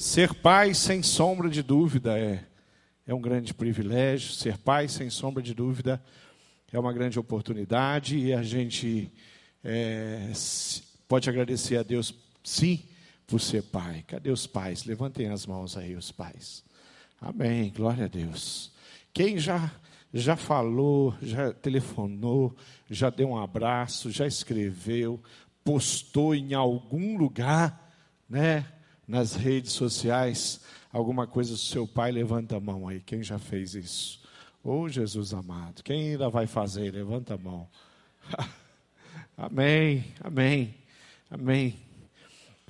Ser pai, sem sombra de dúvida, é, é um grande privilégio. Ser pai, sem sombra de dúvida, é uma grande oportunidade e a gente é, pode agradecer a Deus, sim, por ser pai. Cadê os pais? Levantem as mãos aí, os pais. Amém, glória a Deus. Quem já já falou, já telefonou, já deu um abraço, já escreveu, postou em algum lugar, né, nas redes sociais, alguma coisa do seu pai, levanta a mão aí. Quem já fez isso? Ô oh, Jesus amado, quem ainda vai fazer? Levanta a mão. amém, amém, amém.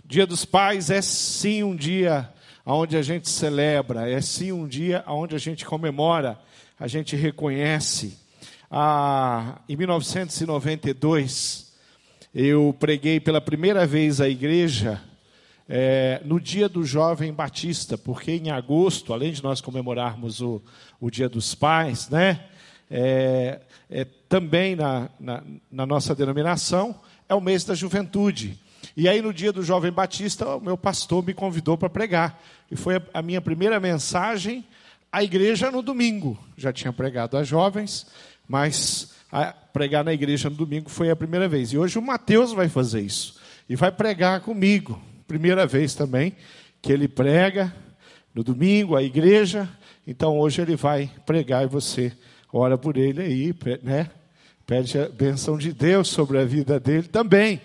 Dia dos Pais é sim um dia onde a gente celebra, é sim um dia onde a gente comemora, a gente reconhece. Ah, em 1992, eu preguei pela primeira vez à igreja é, no dia do jovem batista, porque em agosto, além de nós comemorarmos o, o dia dos pais, né, é, é também na, na, na nossa denominação, é o mês da juventude. E aí, no dia do Jovem Batista, o meu pastor me convidou para pregar. E foi a minha primeira mensagem à igreja no domingo. Já tinha pregado a jovens, mas pregar na igreja no domingo foi a primeira vez. E hoje o Mateus vai fazer isso. E vai pregar comigo. Primeira vez também que ele prega no domingo, a igreja. Então hoje ele vai pregar e você ora por ele aí, né? Pede a benção de Deus sobre a vida dele também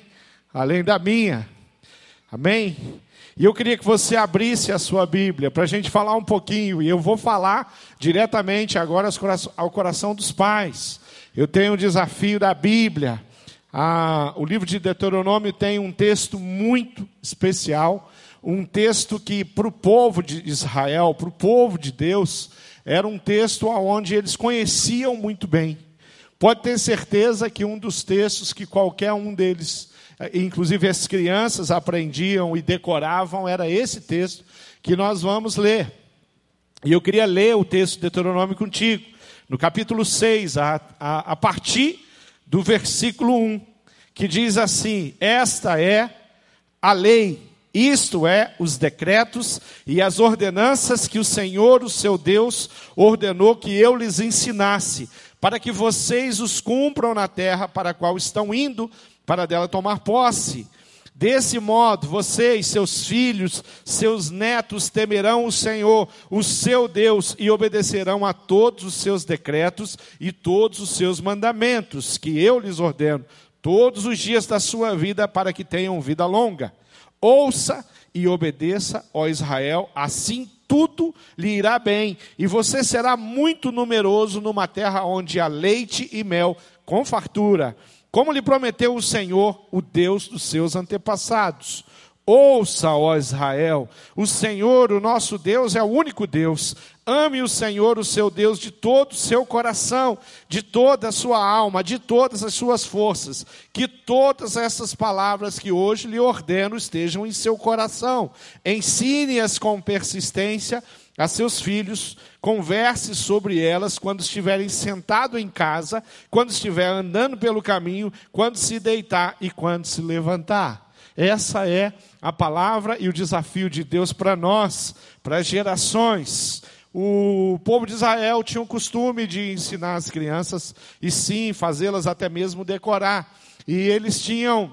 além da minha. Amém? E eu queria que você abrisse a sua Bíblia para a gente falar um pouquinho, e eu vou falar diretamente agora ao coração dos pais. Eu tenho um desafio da Bíblia. Ah, o livro de Deuteronômio tem um texto muito especial, um texto que para o povo de Israel, para o povo de Deus, era um texto onde eles conheciam muito bem. Pode ter certeza que um dos textos que qualquer um deles inclusive as crianças aprendiam e decoravam, era esse texto que nós vamos ler. E eu queria ler o texto de Deuteronômio contigo, no capítulo 6, a, a, a partir do versículo 1, que diz assim: Esta é a lei, isto é, os decretos e as ordenanças que o Senhor, o seu Deus, ordenou que eu lhes ensinasse, para que vocês os cumpram na terra para a qual estão indo para dela tomar posse. Desse modo, vocês, seus filhos, seus netos temerão o Senhor, o seu Deus, e obedecerão a todos os seus decretos e todos os seus mandamentos, que eu lhes ordeno, todos os dias da sua vida, para que tenham vida longa. Ouça e obedeça, ó Israel, assim tudo lhe irá bem, e você será muito numeroso numa terra onde há leite e mel com fartura como lhe prometeu o Senhor, o Deus dos seus antepassados. Ouça, ó Israel, o Senhor, o nosso Deus, é o único Deus. Ame o Senhor, o seu Deus, de todo o seu coração, de toda a sua alma, de todas as suas forças. Que todas essas palavras que hoje lhe ordeno estejam em seu coração. Ensine-as com persistência a seus filhos, converse sobre elas quando estiverem sentado em casa, quando estiver andando pelo caminho, quando se deitar e quando se levantar. Essa é a palavra e o desafio de Deus para nós, para gerações. O povo de Israel tinha o costume de ensinar as crianças e sim fazê-las até mesmo decorar. E eles tinham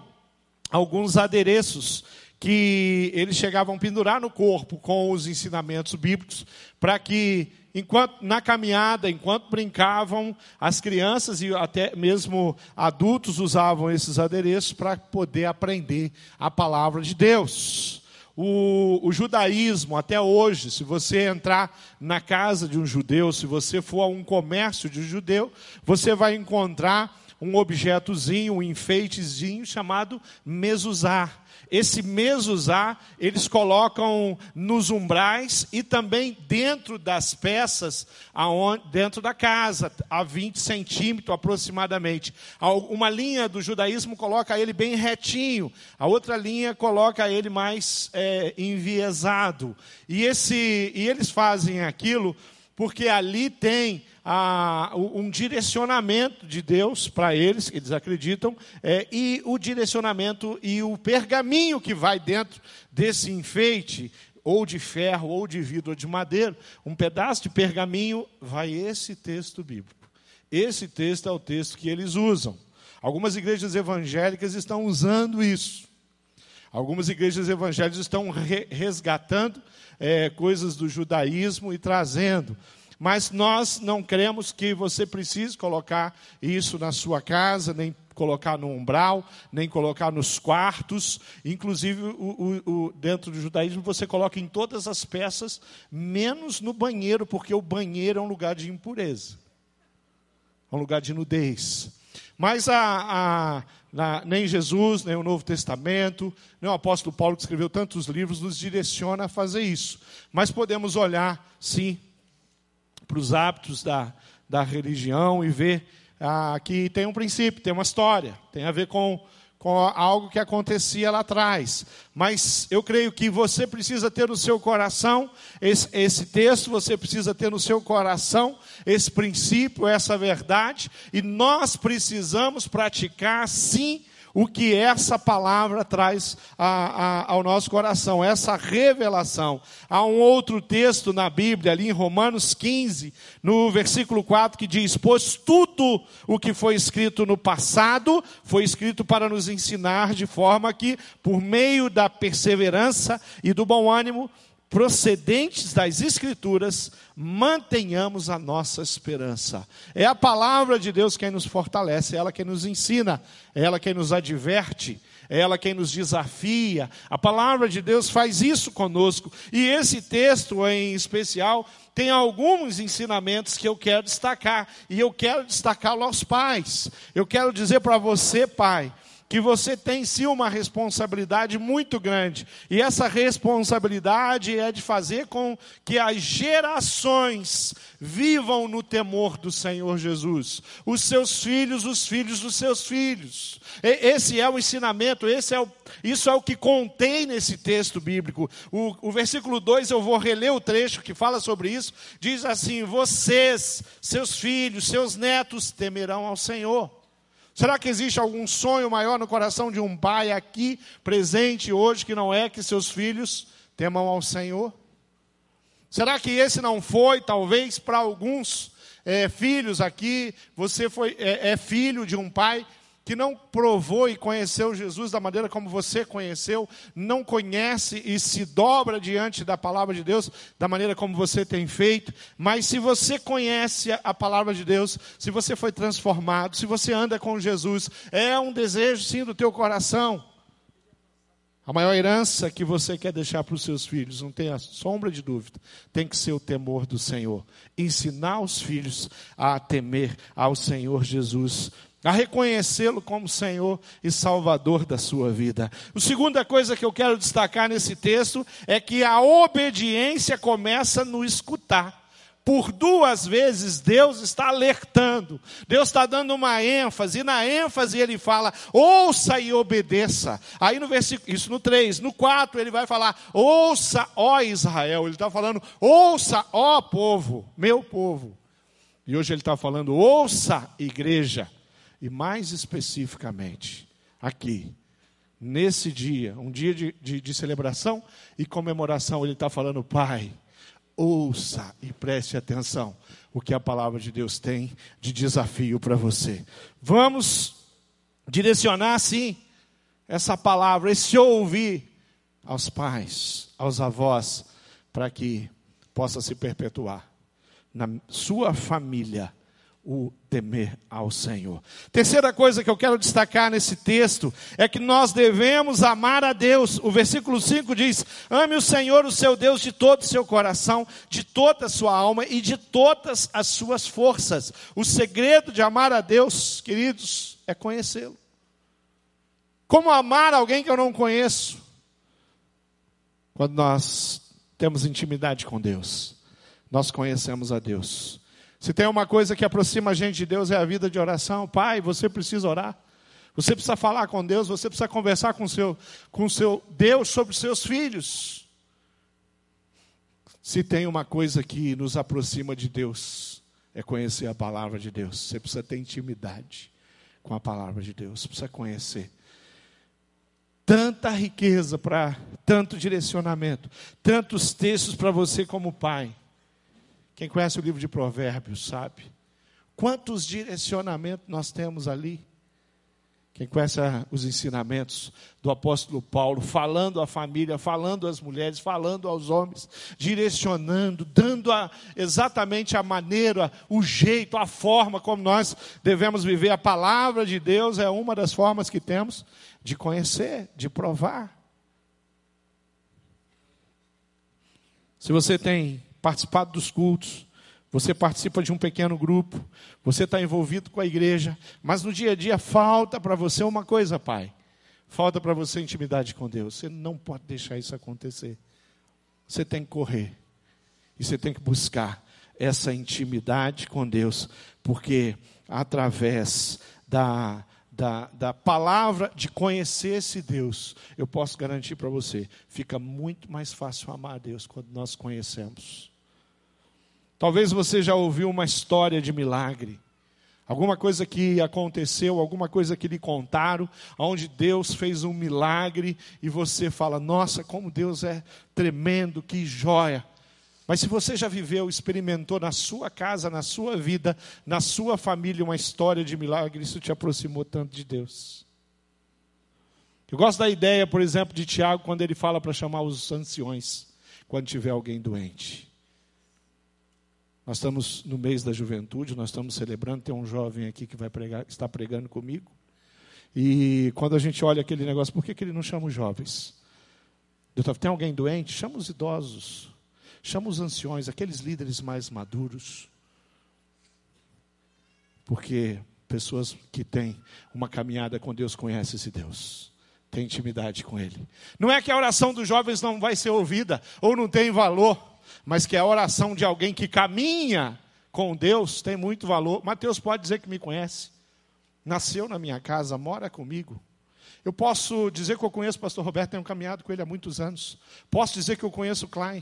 alguns adereços que eles chegavam a pendurar no corpo com os ensinamentos bíblicos, para que, enquanto na caminhada, enquanto brincavam, as crianças e até mesmo adultos usavam esses adereços para poder aprender a palavra de Deus. O, o, judaísmo, até hoje, se você entrar na casa de um judeu, se você for a um comércio de um judeu, você vai encontrar um objetozinho, um enfeitezinho chamado mezuzá. Esse mesuzá eles colocam nos umbrais e também dentro das peças, dentro da casa, a 20 centímetros aproximadamente. Uma linha do judaísmo coloca ele bem retinho, a outra linha coloca ele mais é, enviesado. E, esse, e eles fazem aquilo porque ali tem a, um direcionamento de Deus para eles, eles acreditam, é, e o direcionamento e o pergaminho que vai dentro desse enfeite ou de ferro, ou de vidro, ou de madeira, um pedaço de pergaminho, vai esse texto bíblico. Esse texto é o texto que eles usam. Algumas igrejas evangélicas estão usando isso. Algumas igrejas evangélicas estão re resgatando é, coisas do judaísmo e trazendo. Mas nós não cremos que você precise colocar isso na sua casa, nem colocar no umbral, nem colocar nos quartos. Inclusive, o, o, o, dentro do judaísmo, você coloca em todas as peças, menos no banheiro, porque o banheiro é um lugar de impureza, é um lugar de nudez. Mas a, a, na, nem Jesus, nem o Novo Testamento, nem o apóstolo Paulo, que escreveu tantos livros, nos direciona a fazer isso. Mas podemos olhar, sim, para os hábitos da, da religião e ver ah, que tem um princípio, tem uma história, tem a ver com, com algo que acontecia lá atrás. Mas eu creio que você precisa ter no seu coração esse, esse texto, você precisa ter no seu coração esse princípio, essa verdade, e nós precisamos praticar sim o que essa palavra traz a, a, ao nosso coração, essa revelação. Há um outro texto na Bíblia, ali em Romanos 15, no versículo 4, que diz: Pois tudo o que foi escrito no passado foi escrito para nos ensinar, de forma que, por meio da perseverança e do bom ânimo, procedentes das Escrituras, mantenhamos a nossa esperança. É a palavra de Deus quem nos fortalece, é ela quem nos ensina, é ela quem nos adverte, é ela quem nos desafia. A palavra de Deus faz isso conosco. E esse texto em especial tem alguns ensinamentos que eu quero destacar, e eu quero destacá-lo aos pais. Eu quero dizer para você, pai, que você tem sim uma responsabilidade muito grande. E essa responsabilidade é de fazer com que as gerações vivam no temor do Senhor Jesus. Os seus filhos, os filhos dos seus filhos. Esse é o ensinamento, esse é o, isso é o que contém nesse texto bíblico. O, o versículo 2, eu vou reler o trecho que fala sobre isso. Diz assim: Vocês, seus filhos, seus netos temerão ao Senhor. Será que existe algum sonho maior no coração de um pai aqui presente hoje que não é que seus filhos temam ao Senhor? Será que esse não foi, talvez, para alguns é, filhos aqui, você foi, é, é filho de um pai que não provou e conheceu Jesus da maneira como você conheceu, não conhece e se dobra diante da palavra de Deus da maneira como você tem feito, mas se você conhece a palavra de Deus, se você foi transformado, se você anda com Jesus, é um desejo sim do teu coração. A maior herança que você quer deixar para os seus filhos, não tenha sombra de dúvida, tem que ser o temor do Senhor. Ensinar os filhos a temer ao Senhor Jesus a reconhecê-lo como Senhor e Salvador da sua vida. A segunda coisa que eu quero destacar nesse texto é que a obediência começa no escutar. Por duas vezes Deus está alertando, Deus está dando uma ênfase, e na ênfase ele fala, ouça e obedeça. Aí no versículo, isso no 3, no 4 ele vai falar, ouça, ó Israel. Ele está falando, ouça, ó povo, meu povo. E hoje ele está falando, ouça, igreja. E mais especificamente, aqui, nesse dia, um dia de, de, de celebração e comemoração, ele está falando, Pai, ouça e preste atenção o que a palavra de Deus tem de desafio para você. Vamos direcionar, sim, essa palavra, esse ouvir aos pais, aos avós, para que possa se perpetuar na sua família o temer ao Senhor. Terceira coisa que eu quero destacar nesse texto é que nós devemos amar a Deus. O versículo 5 diz: Ame o Senhor, o seu Deus, de todo o seu coração, de toda a sua alma e de todas as suas forças. O segredo de amar a Deus, queridos, é conhecê-lo. Como amar alguém que eu não conheço? Quando nós temos intimidade com Deus, nós conhecemos a Deus. Se tem uma coisa que aproxima a gente de Deus é a vida de oração. Pai, você precisa orar. Você precisa falar com Deus, você precisa conversar com seu, com seu Deus sobre os seus filhos. Se tem uma coisa que nos aproxima de Deus, é conhecer a palavra de Deus. Você precisa ter intimidade com a palavra de Deus, precisa conhecer. tanta riqueza para tanto direcionamento, tantos textos para você como pai. Quem conhece o livro de Provérbios sabe quantos direcionamentos nós temos ali. Quem conhece os ensinamentos do apóstolo Paulo, falando à família, falando às mulheres, falando aos homens, direcionando, dando a, exatamente a maneira, o jeito, a forma como nós devemos viver. A palavra de Deus é uma das formas que temos de conhecer, de provar. Se você tem participado dos cultos, você participa de um pequeno grupo, você está envolvido com a igreja, mas no dia a dia falta para você uma coisa, pai. Falta para você intimidade com Deus. Você não pode deixar isso acontecer. Você tem que correr. E você tem que buscar essa intimidade com Deus, porque através da, da, da palavra de conhecer esse Deus, eu posso garantir para você, fica muito mais fácil amar a Deus quando nós conhecemos. Talvez você já ouviu uma história de milagre. Alguma coisa que aconteceu, alguma coisa que lhe contaram, onde Deus fez um milagre e você fala: Nossa, como Deus é tremendo, que joia. Mas se você já viveu, experimentou na sua casa, na sua vida, na sua família uma história de milagre, isso te aproximou tanto de Deus. Eu gosto da ideia, por exemplo, de Tiago, quando ele fala para chamar os anciões, quando tiver alguém doente. Nós estamos no mês da juventude, nós estamos celebrando. Tem um jovem aqui que vai pregar, está pregando comigo. E quando a gente olha aquele negócio, por que, que ele não chama os jovens? Tem alguém doente? Chama os idosos, chama os anciões, aqueles líderes mais maduros. Porque pessoas que têm uma caminhada com Deus conhecem esse Deus, têm intimidade com Ele. Não é que a oração dos jovens não vai ser ouvida ou não tem valor mas que a oração de alguém que caminha com Deus tem muito valor. Mateus pode dizer que me conhece, nasceu na minha casa, mora comigo. Eu posso dizer que eu conheço o pastor Roberto, tenho caminhado com ele há muitos anos. Posso dizer que eu conheço o Klein,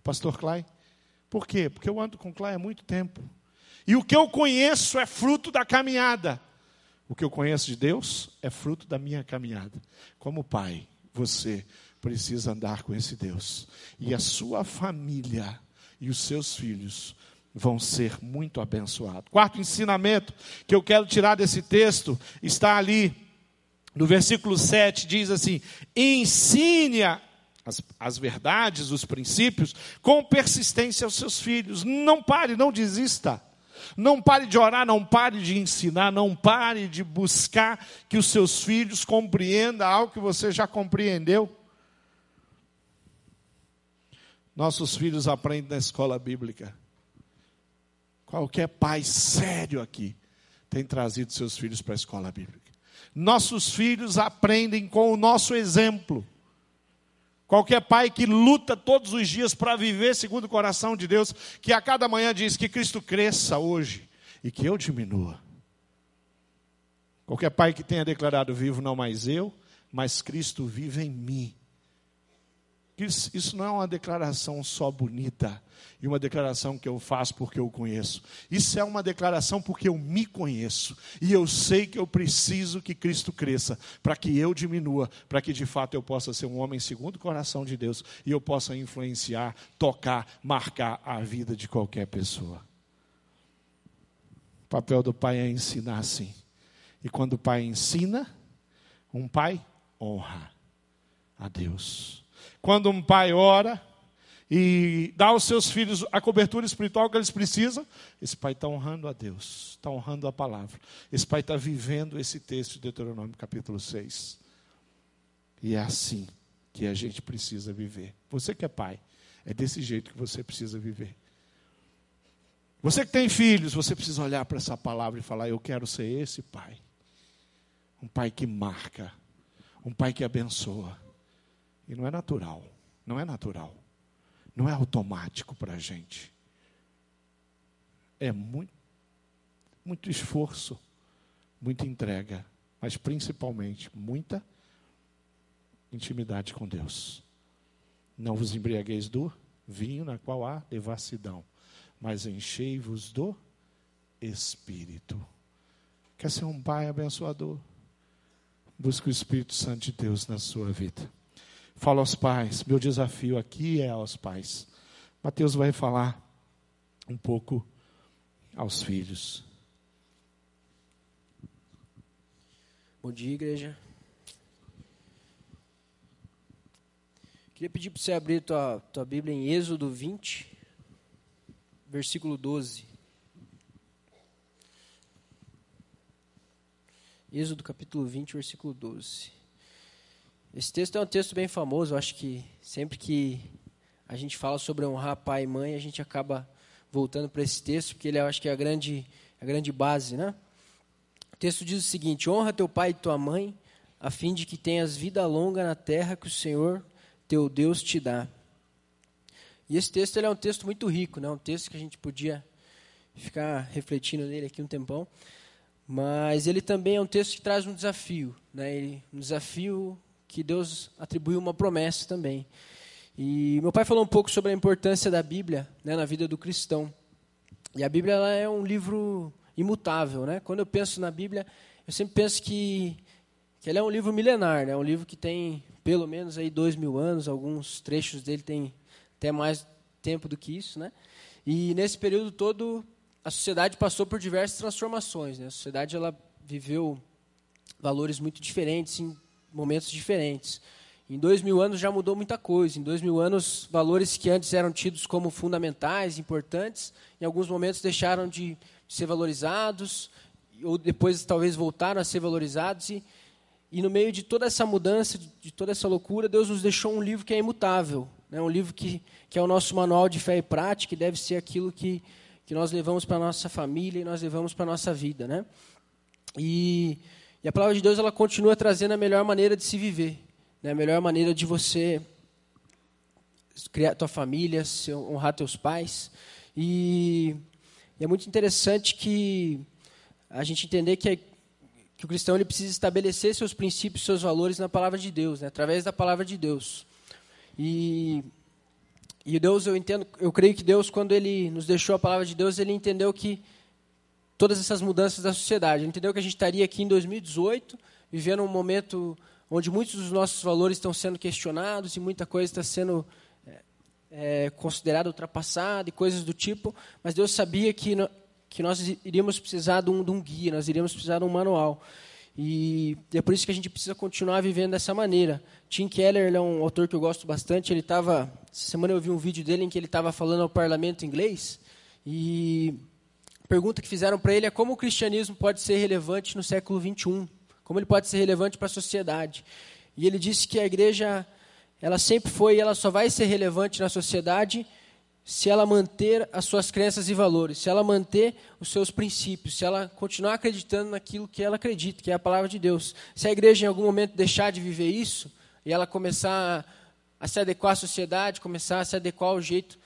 o pastor Klein. Por quê? Porque eu ando com o Klein há muito tempo. E o que eu conheço é fruto da caminhada. O que eu conheço de Deus é fruto da minha caminhada. Como pai, você precisa andar com esse Deus. E a sua família e os seus filhos vão ser muito abençoados. Quarto ensinamento que eu quero tirar desse texto está ali no versículo 7, diz assim: ensine as, as verdades, os princípios, com persistência aos seus filhos. Não pare, não desista. Não pare de orar, não pare de ensinar, não pare de buscar que os seus filhos compreendam algo que você já compreendeu. Nossos filhos aprendem na escola bíblica. Qualquer pai sério aqui tem trazido seus filhos para a escola bíblica. Nossos filhos aprendem com o nosso exemplo. Qualquer pai que luta todos os dias para viver segundo o coração de Deus, que a cada manhã diz que Cristo cresça hoje e que eu diminua. Qualquer pai que tenha declarado vivo não mais eu, mas Cristo vive em mim. Isso, não é uma declaração só bonita e uma declaração que eu faço porque eu conheço. Isso é uma declaração porque eu me conheço e eu sei que eu preciso que Cristo cresça para que eu diminua, para que de fato eu possa ser um homem segundo o coração de Deus e eu possa influenciar, tocar, marcar a vida de qualquer pessoa. O papel do pai é ensinar sim. E quando o pai ensina, um pai honra a Deus. Quando um pai ora e dá aos seus filhos a cobertura espiritual que eles precisam, esse pai está honrando a Deus, está honrando a palavra. Esse pai está vivendo esse texto de Deuteronômio capítulo 6. E é assim que a gente precisa viver. Você que é pai, é desse jeito que você precisa viver. Você que tem filhos, você precisa olhar para essa palavra e falar: Eu quero ser esse pai. Um pai que marca, um pai que abençoa e não é natural. Não é natural. Não é automático para a gente. É muito, muito esforço, muita entrega, mas principalmente muita intimidade com Deus. Não vos embriagueis do vinho na qual há devassidão, mas enchei-vos do Espírito. Quer ser um pai abençoador? Busque o Espírito Santo de Deus na sua vida. Fala aos pais. Meu desafio aqui é aos pais. Mateus vai falar um pouco aos filhos. Bom dia, igreja. Queria pedir para você abrir tua, tua Bíblia em Êxodo 20, versículo 12. Êxodo capítulo 20, versículo 12. Esse texto é um texto bem famoso, acho que sempre que a gente fala sobre honrar pai e mãe, a gente acaba voltando para esse texto, porque ele eu acho que é a grande, a grande base, né? O texto diz o seguinte: Honra teu pai e tua mãe, a fim de que tenhas vida longa na terra que o Senhor teu Deus te dá. E esse texto ele é um texto muito rico, né? um texto que a gente podia ficar refletindo nele aqui um tempão, mas ele também é um texto que traz um desafio, né? Ele, um desafio que Deus atribuiu uma promessa também. E meu pai falou um pouco sobre a importância da Bíblia né, na vida do cristão. E a Bíblia ela é um livro imutável, né? Quando eu penso na Bíblia, eu sempre penso que, que ele é um livro milenar, né? Um livro que tem pelo menos aí dois mil anos, alguns trechos dele têm até mais tempo do que isso, né? E nesse período todo a sociedade passou por diversas transformações, né? A sociedade ela viveu valores muito diferentes em momentos diferentes. Em dois mil anos já mudou muita coisa. Em dois mil anos, valores que antes eram tidos como fundamentais, importantes, em alguns momentos deixaram de ser valorizados, ou depois talvez voltaram a ser valorizados. E e no meio de toda essa mudança, de toda essa loucura, Deus nos deixou um livro que é imutável. Né? Um livro que, que é o nosso manual de fé e prática, que deve ser aquilo que, que nós levamos para a nossa família e nós levamos para a nossa vida. Né? E, e, a palavra de Deus ela continua trazendo a melhor maneira de se viver. Né? A melhor maneira de você criar tua família, honrar teus pais. E, é muito interessante que a gente entender que que o cristão ele precisa estabelecer seus princípios, seus valores na palavra de Deus, né? através da palavra de Deus. E, e Deus, eu entendo, eu creio que Deus, quando Ele nos deixou a palavra de Deus, Ele entendeu que todas essas mudanças da sociedade, entendeu que a gente estaria aqui em 2018, vivendo um momento onde muitos dos nossos valores estão sendo questionados e muita coisa está sendo é, é considerada ultrapassada e coisas do tipo, mas Deus sabia que que nós iríamos precisar de um, de um guia, nós iríamos precisar de um manual. E é por isso que a gente precisa continuar vivendo dessa maneira. Tim Keller é um autor que eu gosto bastante. Ele estava, essa semana eu vi um vídeo dele em que ele estava falando ao parlamento inglês e pergunta que fizeram para ele é como o cristianismo pode ser relevante no século 21, como ele pode ser relevante para a sociedade. E ele disse que a igreja, ela sempre foi, e ela só vai ser relevante na sociedade se ela manter as suas crenças e valores, se ela manter os seus princípios, se ela continuar acreditando naquilo que ela acredita, que é a palavra de Deus. Se a igreja em algum momento deixar de viver isso e ela começar a se adequar à sociedade, começar a se adequar ao jeito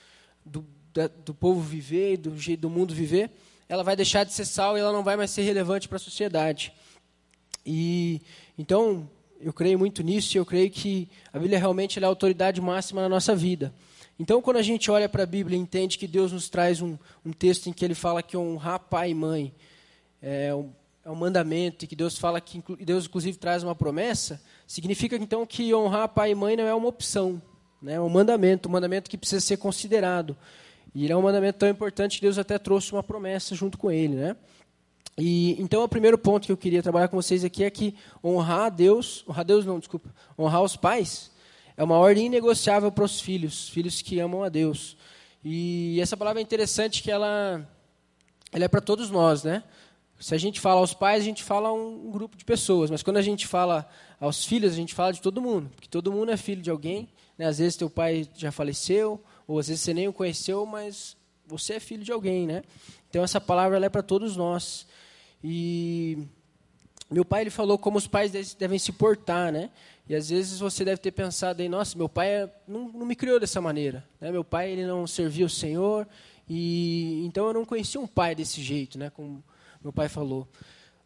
do, da, do povo viver, do jeito do mundo viver, ela vai deixar de ser sal e ela não vai mais ser relevante para a sociedade. E então eu creio muito nisso e eu creio que a Bíblia realmente é a autoridade máxima na nossa vida. Então, quando a gente olha para a Bíblia e entende que Deus nos traz um, um, texto em que ele fala que honrar pai e mãe é um, é um mandamento, e que Deus fala que Deus, inclusive, traz uma promessa, significa então que honrar pai e mãe não é uma opção, né? é um mandamento, um mandamento que precisa ser considerado. E ele é um mandamento tão importante que Deus até trouxe uma promessa junto com ele. Né? E, então, o primeiro ponto que eu queria trabalhar com vocês aqui é que honrar a Deus, honrar a Deus não, desculpa, honrar os pais é uma ordem inegociável para os filhos, filhos que amam a Deus. E essa palavra é interessante que ela, ela é para todos nós, né? Se a gente fala aos pais, a gente fala a um grupo de pessoas, mas quando a gente fala aos filhos, a gente fala de todo mundo, porque todo mundo é filho de alguém. Né? Às vezes teu pai já faleceu, ou às vezes você nem o conheceu, mas você é filho de alguém, né? Então essa palavra é para todos nós. E meu pai ele falou como os pais devem se portar, né? E às vezes você deve ter pensado aí, nossa, meu pai é, não, não me criou dessa maneira. Né? Meu pai ele não servia o Senhor e então eu não conhecia um pai desse jeito, né? Como meu pai falou.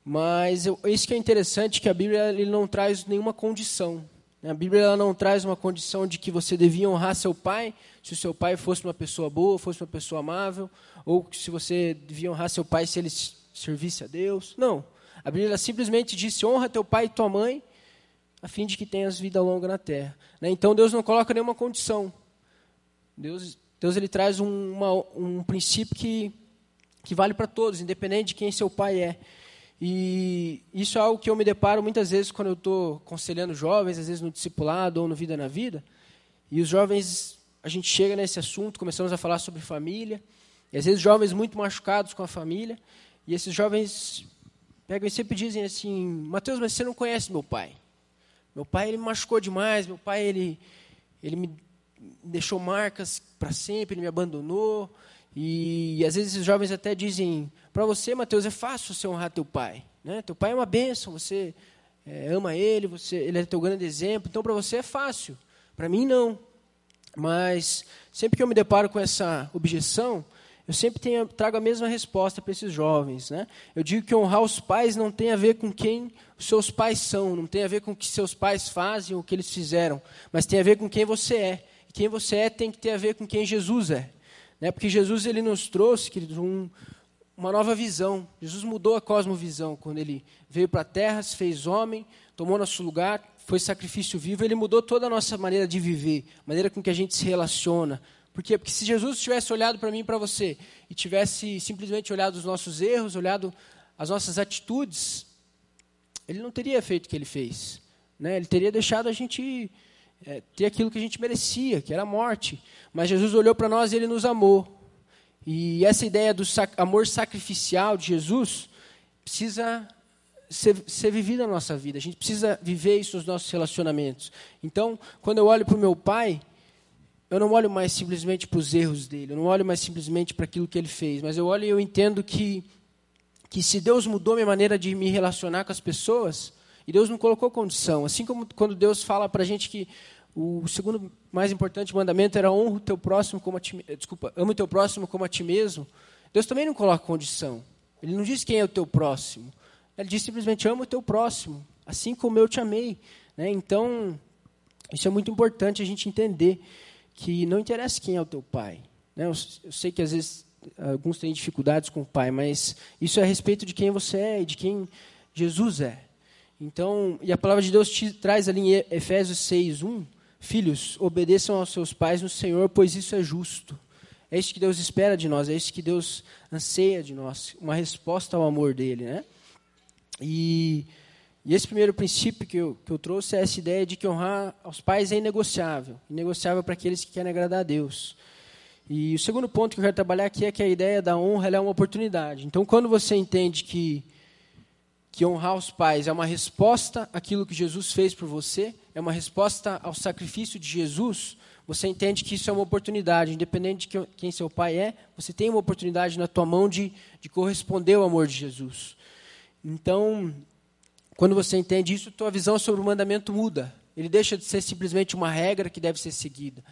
Mas eu, isso que é interessante que a Bíblia ele não traz nenhuma condição. A Bíblia não traz uma condição de que você devia honrar seu pai se o seu pai fosse uma pessoa boa, fosse uma pessoa amável, ou se você devia honrar seu pai se ele servisse a Deus. Não. A Bíblia simplesmente disse: honra teu pai e tua mãe a fim de que tenhas vida longa na terra. Né? Então Deus não coloca nenhuma condição. Deus, Deus ele traz um, uma, um princípio que, que vale para todos, independente de quem seu pai é. E isso é algo que eu me deparo muitas vezes quando eu estou aconselhando jovens, às vezes no discipulado ou no Vida na Vida. E os jovens, a gente chega nesse assunto, começamos a falar sobre família. E às vezes jovens muito machucados com a família. E esses jovens pegam e sempre dizem assim: Mateus, mas você não conhece meu pai. Meu pai ele me machucou demais. Meu pai ele, ele me deixou marcas para sempre, ele me abandonou. E, às vezes os jovens até dizem: para você, Mateus, é fácil você honrar teu pai. Né? Teu pai é uma bênção, você é, ama ele, você, ele é teu grande exemplo. Então para você é fácil. Para mim, não. Mas sempre que eu me deparo com essa objeção, eu sempre tenho, trago a mesma resposta para esses jovens. Né? Eu digo que honrar os pais não tem a ver com quem os seus pais são, não tem a ver com o que seus pais fazem ou o que eles fizeram, mas tem a ver com quem você é. E quem você é tem que ter a ver com quem Jesus é. Né? Porque Jesus ele nos trouxe, queridos, um, uma nova visão. Jesus mudou a cosmovisão quando ele veio para a terra, se fez homem, tomou nosso lugar, foi sacrifício vivo, ele mudou toda a nossa maneira de viver, a maneira com que a gente se relaciona, por quê? Porque se Jesus tivesse olhado para mim e para você e tivesse simplesmente olhado os nossos erros, olhado as nossas atitudes, ele não teria feito o que ele fez. Né? Ele teria deixado a gente é, ter aquilo que a gente merecia, que era a morte. Mas Jesus olhou para nós e ele nos amou. E essa ideia do sac amor sacrificial de Jesus precisa ser, ser vivida na nossa vida. A gente precisa viver isso nos nossos relacionamentos. Então, quando eu olho para o meu pai, eu não olho mais simplesmente para os erros dele, eu não olho mais simplesmente para aquilo que ele fez, mas eu olho e eu entendo que, que se Deus mudou minha maneira de me relacionar com as pessoas, e Deus não colocou condição, assim como quando Deus fala para a gente que o segundo mais importante mandamento era honra o teu próximo como a ti, desculpa, ama o teu próximo como a ti mesmo, Deus também não coloca condição. Ele não diz quem é o teu próximo. Ele diz simplesmente ama o teu próximo, assim como eu te amei. Né? Então, isso é muito importante a gente entender que não interessa quem é o teu pai. Né? Eu, eu sei que às vezes alguns têm dificuldades com o pai, mas isso é a respeito de quem você é e de quem Jesus é. Então, e a palavra de Deus te traz ali em Efésios 6, 1, Filhos, obedeçam aos seus pais no Senhor, pois isso é justo. É isso que Deus espera de nós, é isso que Deus anseia de nós, uma resposta ao amor dele. Né? E e esse primeiro princípio que eu, que eu trouxe é essa ideia de que honrar aos pais é inegociável inegociável para aqueles que querem agradar a Deus. E o segundo ponto que eu quero trabalhar aqui é que a ideia da honra é uma oportunidade. Então, quando você entende que, que honrar os pais é uma resposta àquilo que Jesus fez por você, é uma resposta ao sacrifício de Jesus, você entende que isso é uma oportunidade, independente de quem seu pai é, você tem uma oportunidade na tua mão de, de corresponder ao amor de Jesus. Então, quando você entende isso, tua visão sobre o mandamento muda. Ele deixa de ser simplesmente uma regra que deve ser seguida.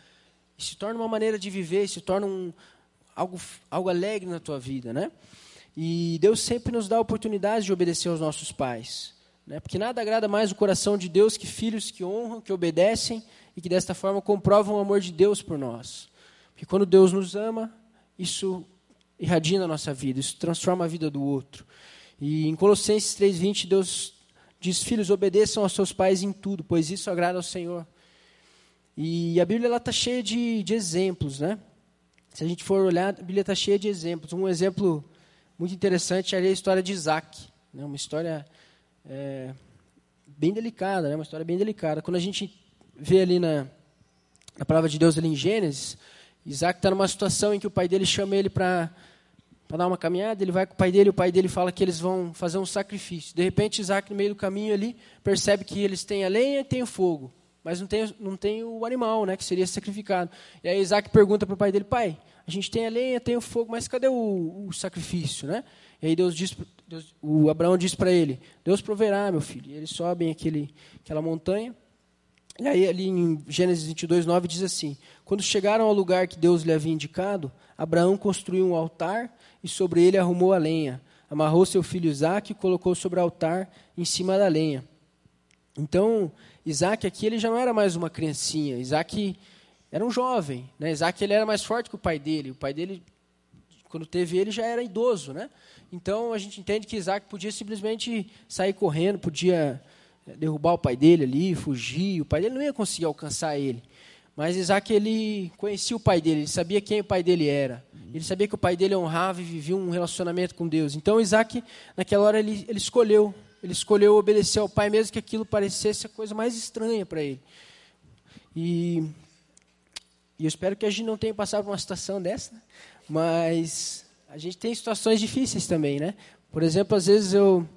E se torna uma maneira de viver, se torna um, algo, algo alegre na tua vida, né? E Deus sempre nos dá a oportunidade de obedecer aos nossos pais. Né? Porque nada agrada mais o coração de Deus que filhos que honram, que obedecem e que desta forma comprovam o amor de Deus por nós. Porque quando Deus nos ama, isso irradia na nossa vida, isso transforma a vida do outro. E em Colossenses 3,20, Deus Diz: Filhos, obedeçam aos seus pais em tudo, pois isso agrada ao Senhor. E a Bíblia está cheia de, de exemplos, né? Se a gente for olhar, a Bíblia está cheia de exemplos. Um exemplo muito interessante é a história de Isaac. Né? Uma história é, bem delicada, né? uma história bem delicada. Quando a gente vê ali na, na palavra de Deus ali em Gênesis, Isaac está numa situação em que o pai dele chama ele para para dar uma caminhada, ele vai com o pai dele, o pai dele fala que eles vão fazer um sacrifício. De repente, Isaac, no meio do caminho ali, percebe que eles têm a lenha e têm o fogo, mas não tem, não tem o animal, né, que seria sacrificado. E aí Isaac pergunta para o pai dele, pai, a gente tem a lenha, tem o fogo, mas cadê o, o sacrifício, né? E aí Deus diz, Deus, o Abraão diz para ele, Deus proverá, meu filho. E eles sobem aquele, aquela montanha, e aí ali em Gênesis 22, 9 diz assim, quando chegaram ao lugar que Deus lhe havia indicado, Abraão construiu um altar e sobre ele arrumou a lenha. Amarrou seu filho Isaac e colocou sobre o altar em cima da lenha. Então, Isaac aqui ele já não era mais uma criancinha. Isaac era um jovem. Né? Isaac ele era mais forte que o pai dele. O pai dele, quando teve ele, já era idoso. Né? Então, a gente entende que Isaac podia simplesmente sair correndo, podia derrubar o pai dele ali, fugir. O pai dele não ia conseguir alcançar ele. Mas Isaac ele conhecia o pai dele, ele sabia quem o pai dele era. Ele sabia que o pai dele honrava e vivia um relacionamento com Deus. Então Isaac, naquela hora, ele, ele escolheu. Ele escolheu obedecer ao pai, mesmo que aquilo parecesse a coisa mais estranha para ele. E, e, eu espero que a gente não tenha passado por uma situação dessa, né? mas a gente tem situações difíceis também, né? Por exemplo, às vezes eu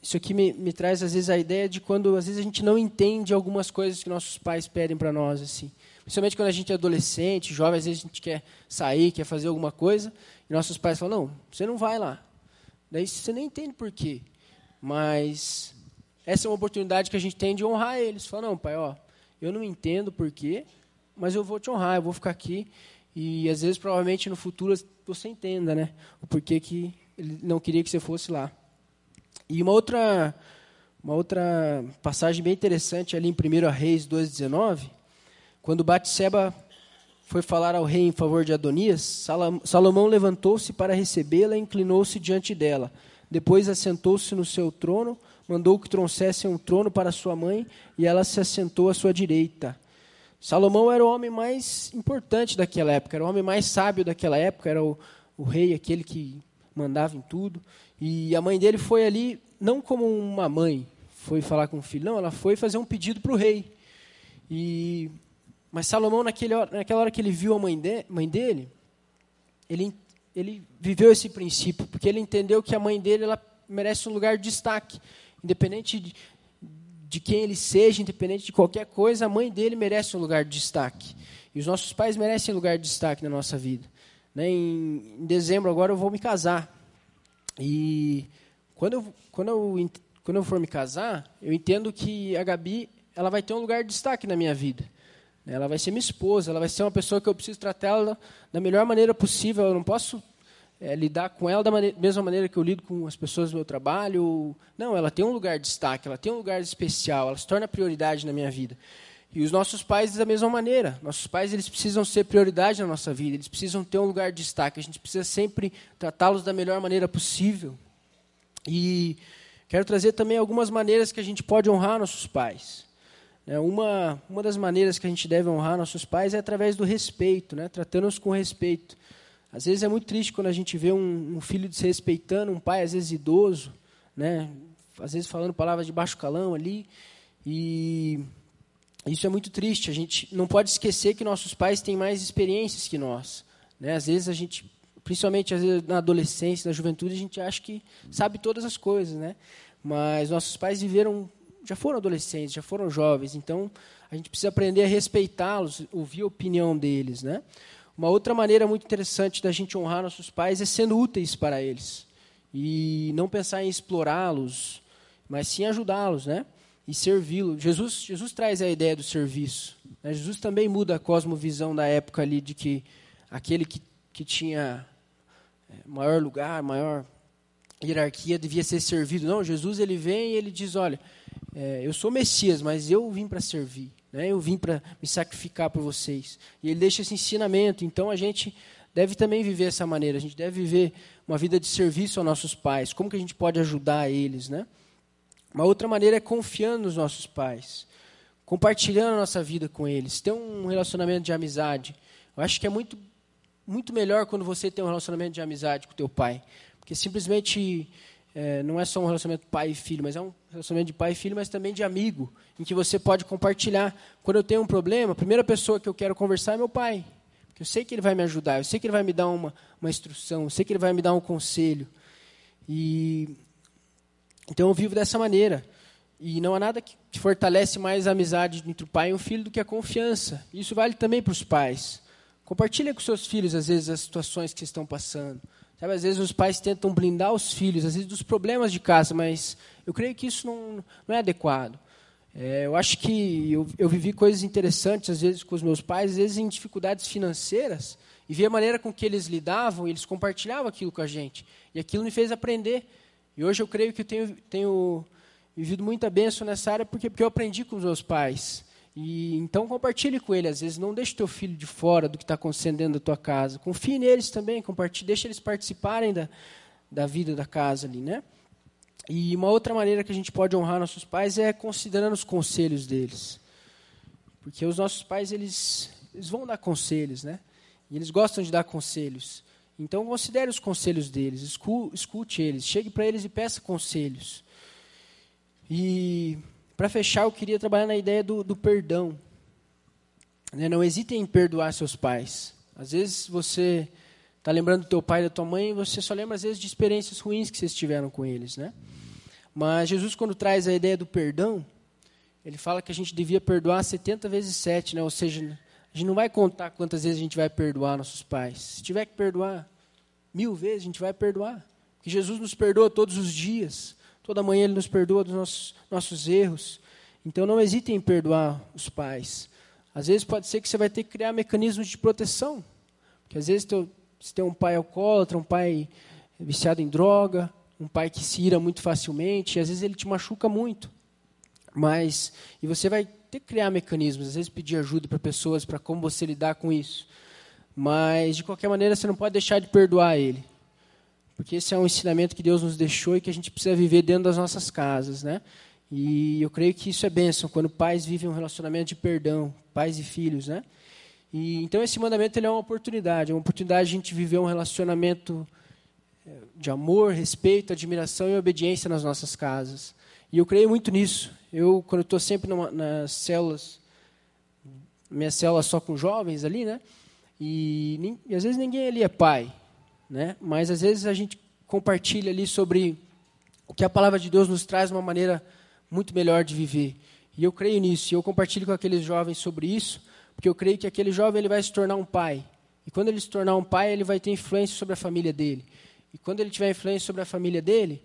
isso aqui me, me traz às vezes a ideia de quando às vezes a gente não entende algumas coisas que nossos pais pedem para nós assim. Principalmente quando a gente é adolescente, jovem, às vezes a gente quer sair, quer fazer alguma coisa, e nossos pais falam: "Não, você não vai lá". Daí você nem entende por quê. Mas essa é uma oportunidade que a gente tem de honrar eles. Fala: "Não, pai, ó, eu não entendo por quê, mas eu vou te honrar, eu vou ficar aqui e às vezes provavelmente no futuro você entenda, né, o porquê que ele não queria que você fosse lá". E uma outra, uma outra passagem bem interessante ali em 1 Reis 2,19, quando Batseba foi falar ao rei em favor de Adonias, Salomão levantou-se para recebê-la e inclinou-se diante dela. Depois assentou-se no seu trono, mandou que trouxessem um trono para sua mãe e ela se assentou à sua direita. Salomão era o homem mais importante daquela época, era o homem mais sábio daquela época, era o, o rei, aquele que mandava em tudo. E a mãe dele foi ali, não como uma mãe, foi falar com o filho, não, ela foi fazer um pedido para o rei. E, mas Salomão, naquele, naquela hora que ele viu a mãe, de, mãe dele, ele, ele viveu esse princípio, porque ele entendeu que a mãe dele ela merece um lugar de destaque. Independente de, de quem ele seja, independente de qualquer coisa, a mãe dele merece um lugar de destaque. E os nossos pais merecem lugar de destaque na nossa vida. Né? Em, em dezembro agora eu vou me casar. E quando eu, quando, eu, quando eu for me casar, eu entendo que a Gabi ela vai ter um lugar de destaque na minha vida. Ela vai ser minha esposa, ela vai ser uma pessoa que eu preciso tratar ela da melhor maneira possível. Eu não posso é, lidar com ela da maneira, mesma maneira que eu lido com as pessoas do meu trabalho. Não, ela tem um lugar de destaque, ela tem um lugar especial, ela se torna prioridade na minha vida. E os nossos pais da mesma maneira. Nossos pais eles precisam ser prioridade na nossa vida, eles precisam ter um lugar de destaque. A gente precisa sempre tratá-los da melhor maneira possível. E quero trazer também algumas maneiras que a gente pode honrar nossos pais. É, uma, uma das maneiras que a gente deve honrar nossos pais é através do respeito, né? tratando-os com respeito. Às vezes é muito triste quando a gente vê um, um filho desrespeitando um pai, às vezes idoso, né? às vezes falando palavras de baixo calão ali. E isso é muito triste. A gente não pode esquecer que nossos pais têm mais experiências que nós. Né? Às vezes a gente, principalmente às vezes na adolescência, na juventude, a gente acha que sabe todas as coisas, né? Mas nossos pais viveram, já foram adolescentes, já foram jovens. Então a gente precisa aprender a respeitá-los, ouvir a opinião deles, né? Uma outra maneira muito interessante da gente honrar nossos pais é sendo úteis para eles e não pensar em explorá-los, mas sim ajudá-los, né? e servi-lo. Jesus, Jesus traz a ideia do serviço. Né? Jesus também muda a cosmovisão da época ali de que aquele que, que tinha é, maior lugar, maior hierarquia devia ser servido. Não, Jesus ele vem e ele diz, olha, é, eu sou Messias, mas eu vim para servir. Né? Eu vim para me sacrificar por vocês. E ele deixa esse ensinamento. Então a gente deve também viver essa maneira. A gente deve viver uma vida de serviço aos nossos pais. Como que a gente pode ajudar eles, né? Uma outra maneira é confiando nos nossos pais, compartilhando a nossa vida com eles, ter um relacionamento de amizade. Eu acho que é muito, muito melhor quando você tem um relacionamento de amizade com teu pai, porque simplesmente é, não é só um relacionamento pai e filho, mas é um relacionamento de pai e filho, mas também de amigo, em que você pode compartilhar. Quando eu tenho um problema, a primeira pessoa que eu quero conversar é meu pai, porque eu sei que ele vai me ajudar, eu sei que ele vai me dar uma, uma instrução, eu sei que ele vai me dar um conselho. E então eu vivo dessa maneira. E não há nada que fortalece mais a amizade entre o pai e o filho do que a confiança. Isso vale também para os pais. Compartilha com seus filhos, às vezes, as situações que estão passando. Sabe, às vezes os pais tentam blindar os filhos, às vezes dos problemas de casa, mas eu creio que isso não, não é adequado. É, eu acho que eu, eu vivi coisas interessantes, às vezes, com os meus pais, às vezes em dificuldades financeiras, e vi a maneira com que eles lidavam, e eles compartilhavam aquilo com a gente. E aquilo me fez aprender e hoje eu creio que eu tenho, tenho vivido muita bênção nessa área porque, porque eu aprendi com os meus pais. E então compartilhe com ele, às vezes não deixe teu filho de fora do que está acontecendo dentro da tua casa. Confie neles também, compartilhe, deixe eles participarem da, da vida da casa ali, né? E uma outra maneira que a gente pode honrar nossos pais é considerando os conselhos deles. Porque os nossos pais, eles, eles vão dar conselhos, né? E eles gostam de dar conselhos. Então, considere os conselhos deles, escute eles, chegue para eles e peça conselhos. E, para fechar, eu queria trabalhar na ideia do, do perdão. Né? Não hesitem em perdoar seus pais. Às vezes você está lembrando do teu pai e da tua mãe e você só lembra, às vezes, de experiências ruins que vocês tiveram com eles. Né? Mas Jesus, quando traz a ideia do perdão, ele fala que a gente devia perdoar 70 vezes 7, né? ou seja, a gente não vai contar quantas vezes a gente vai perdoar nossos pais. Se tiver que perdoar mil vezes, a gente vai perdoar. Porque Jesus nos perdoa todos os dias. Toda manhã Ele nos perdoa dos nossos, nossos erros. Então não hesitem em perdoar os pais. Às vezes pode ser que você vai ter que criar mecanismos de proteção. Porque às vezes você tem um pai alcoólatra, um pai viciado em droga, um pai que se ira muito facilmente, e às vezes ele te machuca muito. Mas, e você vai ter que criar mecanismos, às vezes pedir ajuda para pessoas para como você lidar com isso. Mas, de qualquer maneira, você não pode deixar de perdoar ele. Porque esse é um ensinamento que Deus nos deixou e que a gente precisa viver dentro das nossas casas, né? E eu creio que isso é bênção, quando pais vivem um relacionamento de perdão, pais e filhos, né? E, então, esse mandamento ele é uma oportunidade, é uma oportunidade de a gente viver um relacionamento eh, de amor, respeito, admiração e obediência nas nossas casas. E eu creio muito nisso. Eu, quando estou sempre numa, nas células, minha célula só com jovens ali, né? E, e, às vezes ninguém ali é pai, né? Mas às vezes a gente compartilha ali sobre o que a palavra de Deus nos traz uma maneira muito melhor de viver. E eu creio nisso. E eu compartilho com aqueles jovens sobre isso, porque eu creio que aquele jovem ele vai se tornar um pai. E quando ele se tornar um pai, ele vai ter influência sobre a família dele. E quando ele tiver influência sobre a família dele,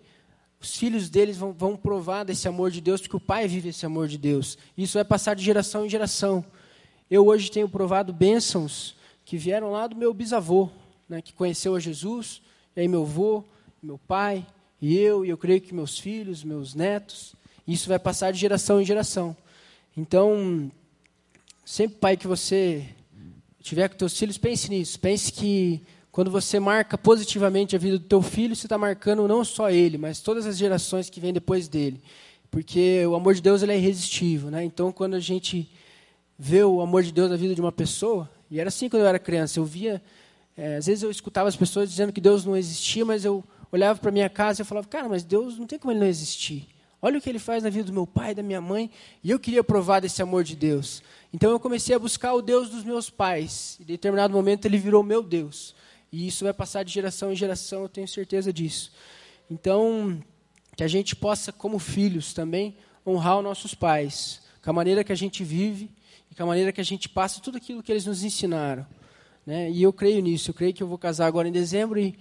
os filhos deles vão, vão provar desse amor de Deus, porque o pai vive esse amor de Deus. E isso vai passar de geração em geração. Eu hoje tenho provado bênçãos que vieram lá do meu bisavô, né, que conheceu a Jesus, e aí meu avô, meu pai, e eu, e eu creio que meus filhos, meus netos. Isso vai passar de geração em geração. Então, sempre, pai, que você tiver com seus filhos, pense nisso. Pense que quando você marca positivamente a vida do teu filho, você está marcando não só ele, mas todas as gerações que vêm depois dele. Porque o amor de Deus ele é irresistível. Né? Então, quando a gente vê o amor de Deus na vida de uma pessoa, e era assim quando eu era criança, eu via, é, às vezes eu escutava as pessoas dizendo que Deus não existia, mas eu olhava para minha casa e eu falava, cara, mas Deus não tem como ele não existir. Olha o que ele faz na vida do meu pai, da minha mãe, e eu queria provar desse amor de Deus. Então eu comecei a buscar o Deus dos meus pais. E em determinado momento ele virou meu Deus. E isso vai passar de geração em geração, eu tenho certeza disso. Então, que a gente possa, como filhos também, honrar os nossos pais, com a maneira que a gente vive e com a maneira que a gente passa tudo aquilo que eles nos ensinaram. Né? E eu creio nisso, eu creio que eu vou casar agora em dezembro e,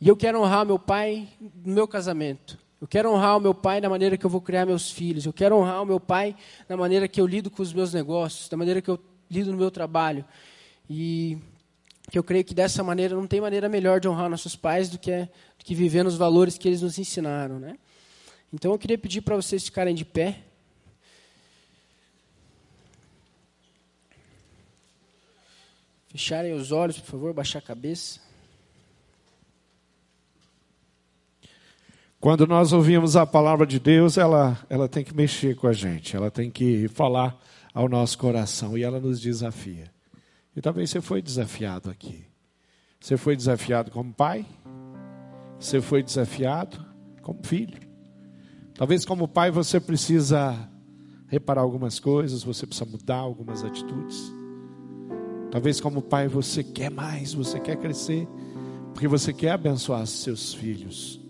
e eu quero honrar meu pai no meu casamento. Eu quero honrar o meu pai da maneira que eu vou criar meus filhos. Eu quero honrar o meu pai da maneira que eu lido com os meus negócios, da maneira que eu lido no meu trabalho. E que eu creio que dessa maneira não tem maneira melhor de honrar nossos pais do que, do que viver nos valores que eles nos ensinaram. Né? Então eu queria pedir para vocês ficarem de pé. Fecharem os olhos, por favor, baixar a cabeça. Quando nós ouvimos a palavra de Deus, ela, ela tem que mexer com a gente, ela tem que falar ao nosso coração e ela nos desafia. E talvez você foi desafiado aqui. Você foi desafiado como pai, você foi desafiado como filho. Talvez como pai você precisa reparar algumas coisas, você precisa mudar algumas atitudes. Talvez como pai você quer mais, você quer crescer, porque você quer abençoar seus filhos.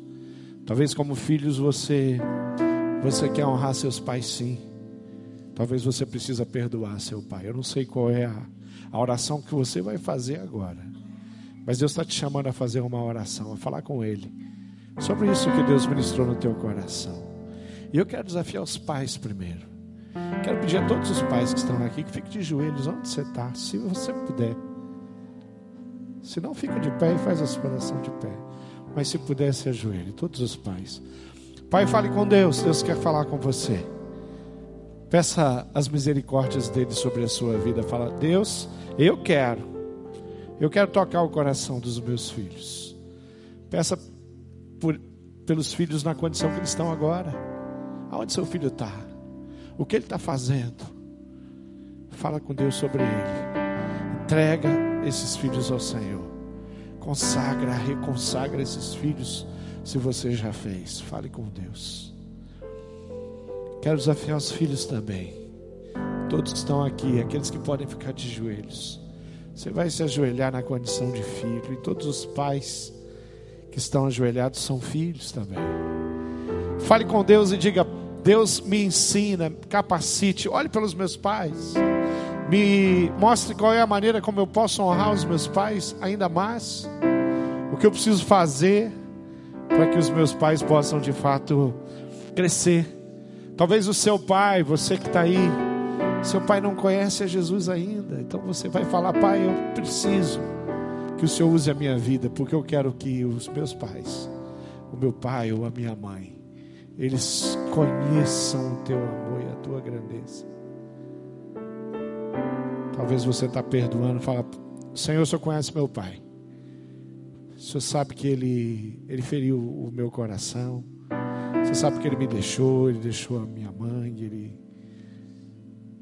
Talvez como filhos você você quer honrar seus pais sim. Talvez você precisa perdoar seu pai. Eu não sei qual é a a oração que você vai fazer agora. Mas Deus está te chamando a fazer uma oração, a falar com Ele sobre isso que Deus ministrou no teu coração. E eu quero desafiar os pais primeiro. Quero pedir a todos os pais que estão aqui que fiquem de joelhos onde você está, se você puder. Se não, fica de pé e faz a sua oração de pé. Mas se puder, se ajoelhe, todos os pais. Pai, fale com Deus, Deus quer falar com você. Peça as misericórdias dele sobre a sua vida. Fala, Deus, eu quero. Eu quero tocar o coração dos meus filhos. Peça por, pelos filhos na condição que eles estão agora. Aonde seu filho está? O que ele está fazendo? Fala com Deus sobre ele. Entrega esses filhos ao Senhor. Consagra, reconsagra esses filhos, se você já fez. Fale com Deus. Quero desafiar os filhos também. Todos que estão aqui, aqueles que podem ficar de joelhos. Você vai se ajoelhar na condição de filho. E todos os pais que estão ajoelhados são filhos também. Fale com Deus e diga: Deus me ensina, capacite. Olhe pelos meus pais. Me mostre qual é a maneira como eu posso honrar os meus pais ainda mais. O que eu preciso fazer para que os meus pais possam de fato crescer. Talvez o seu pai, você que está aí, seu pai não conhece a Jesus ainda. Então você vai falar: Pai, eu preciso que o Senhor use a minha vida, porque eu quero que os meus pais, o meu pai ou a minha mãe, eles conheçam o teu amor e a tua grandeza. Talvez você está perdoando, fala, Senhor, o Senhor conhece meu pai. O Senhor sabe que ele, ele feriu o meu coração. Você sabe que ele me deixou, ele deixou a minha mãe, ele.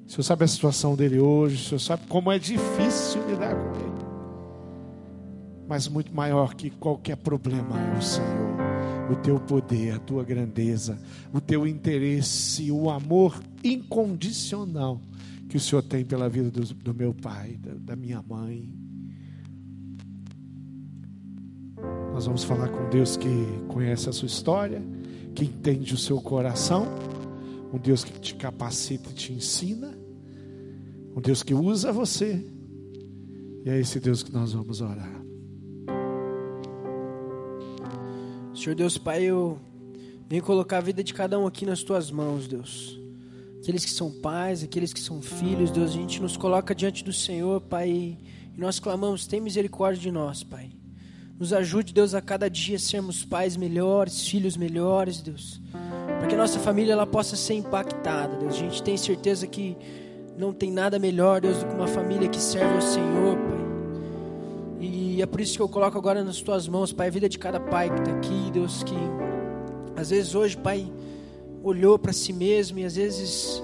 O Senhor sabe a situação dele hoje, o Senhor sabe como é difícil lidar com ele mas muito maior que qualquer problema é o Senhor. O teu poder, a tua grandeza, o teu interesse, o amor incondicional que o Senhor tem pela vida do, do meu pai, da, da minha mãe. Nós vamos falar com Deus que conhece a sua história, que entende o seu coração, um Deus que te capacita e te ensina, um Deus que usa você. E é esse Deus que nós vamos orar. Senhor Deus Pai, eu venho colocar a vida de cada um aqui nas tuas mãos, Deus. Aqueles que são pais, aqueles que são filhos, Deus, a gente nos coloca diante do Senhor, Pai, e nós clamamos: tem misericórdia de nós, Pai. Nos ajude, Deus, a cada dia sermos pais melhores, filhos melhores, Deus. Para que a nossa família ela possa ser impactada, Deus. A gente tem certeza que não tem nada melhor, Deus, do que uma família que serve ao Senhor, Pai. E é por isso que eu coloco agora nas tuas mãos, Pai, a vida de cada pai que está aqui, Deus, que às vezes hoje, Pai, olhou para si mesmo e às vezes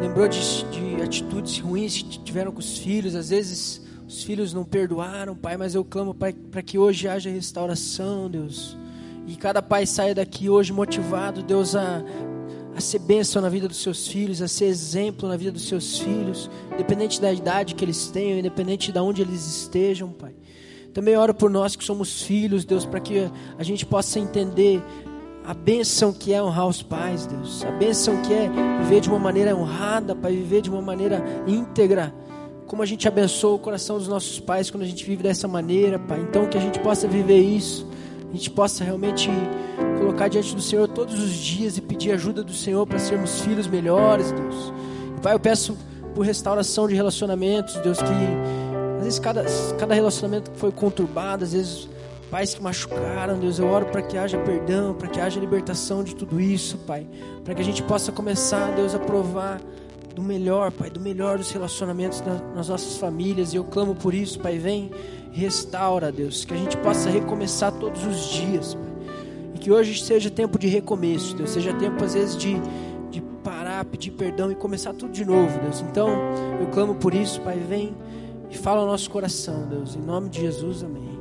lembrou de, de atitudes ruins que tiveram com os filhos, às vezes os filhos não perdoaram, Pai, mas eu clamo, Pai, para que hoje haja restauração, Deus. E cada pai saia daqui hoje motivado, Deus, a, a ser bênção na vida dos seus filhos, a ser exemplo na vida dos seus filhos, independente da idade que eles tenham, independente de onde eles estejam, Pai. Também oro por nós que somos filhos, Deus, para que a gente possa entender a bênção que é honrar os pais, Deus. A bênção que é viver de uma maneira honrada, para viver de uma maneira íntegra. Como a gente abençoa o coração dos nossos pais quando a gente vive dessa maneira, Pai. Então que a gente possa viver isso. A gente possa realmente colocar diante do Senhor todos os dias e pedir ajuda do Senhor para sermos filhos melhores, Deus. Pai, eu peço por restauração de relacionamentos, Deus, que às vezes cada, cada relacionamento foi conturbado, às vezes pais que machucaram, Deus, eu oro para que haja perdão, para que haja libertação de tudo isso, Pai, para que a gente possa começar, Deus, a provar do melhor, Pai, do melhor dos relacionamentos nas nossas famílias, e eu clamo por isso, Pai, vem, restaura, Deus, que a gente possa recomeçar todos os dias, Pai, e que hoje seja tempo de recomeço, Deus, seja tempo às vezes de, de parar, pedir perdão e começar tudo de novo, Deus, então eu clamo por isso, Pai, vem e fala ao nosso coração, Deus. Em nome de Jesus, amém.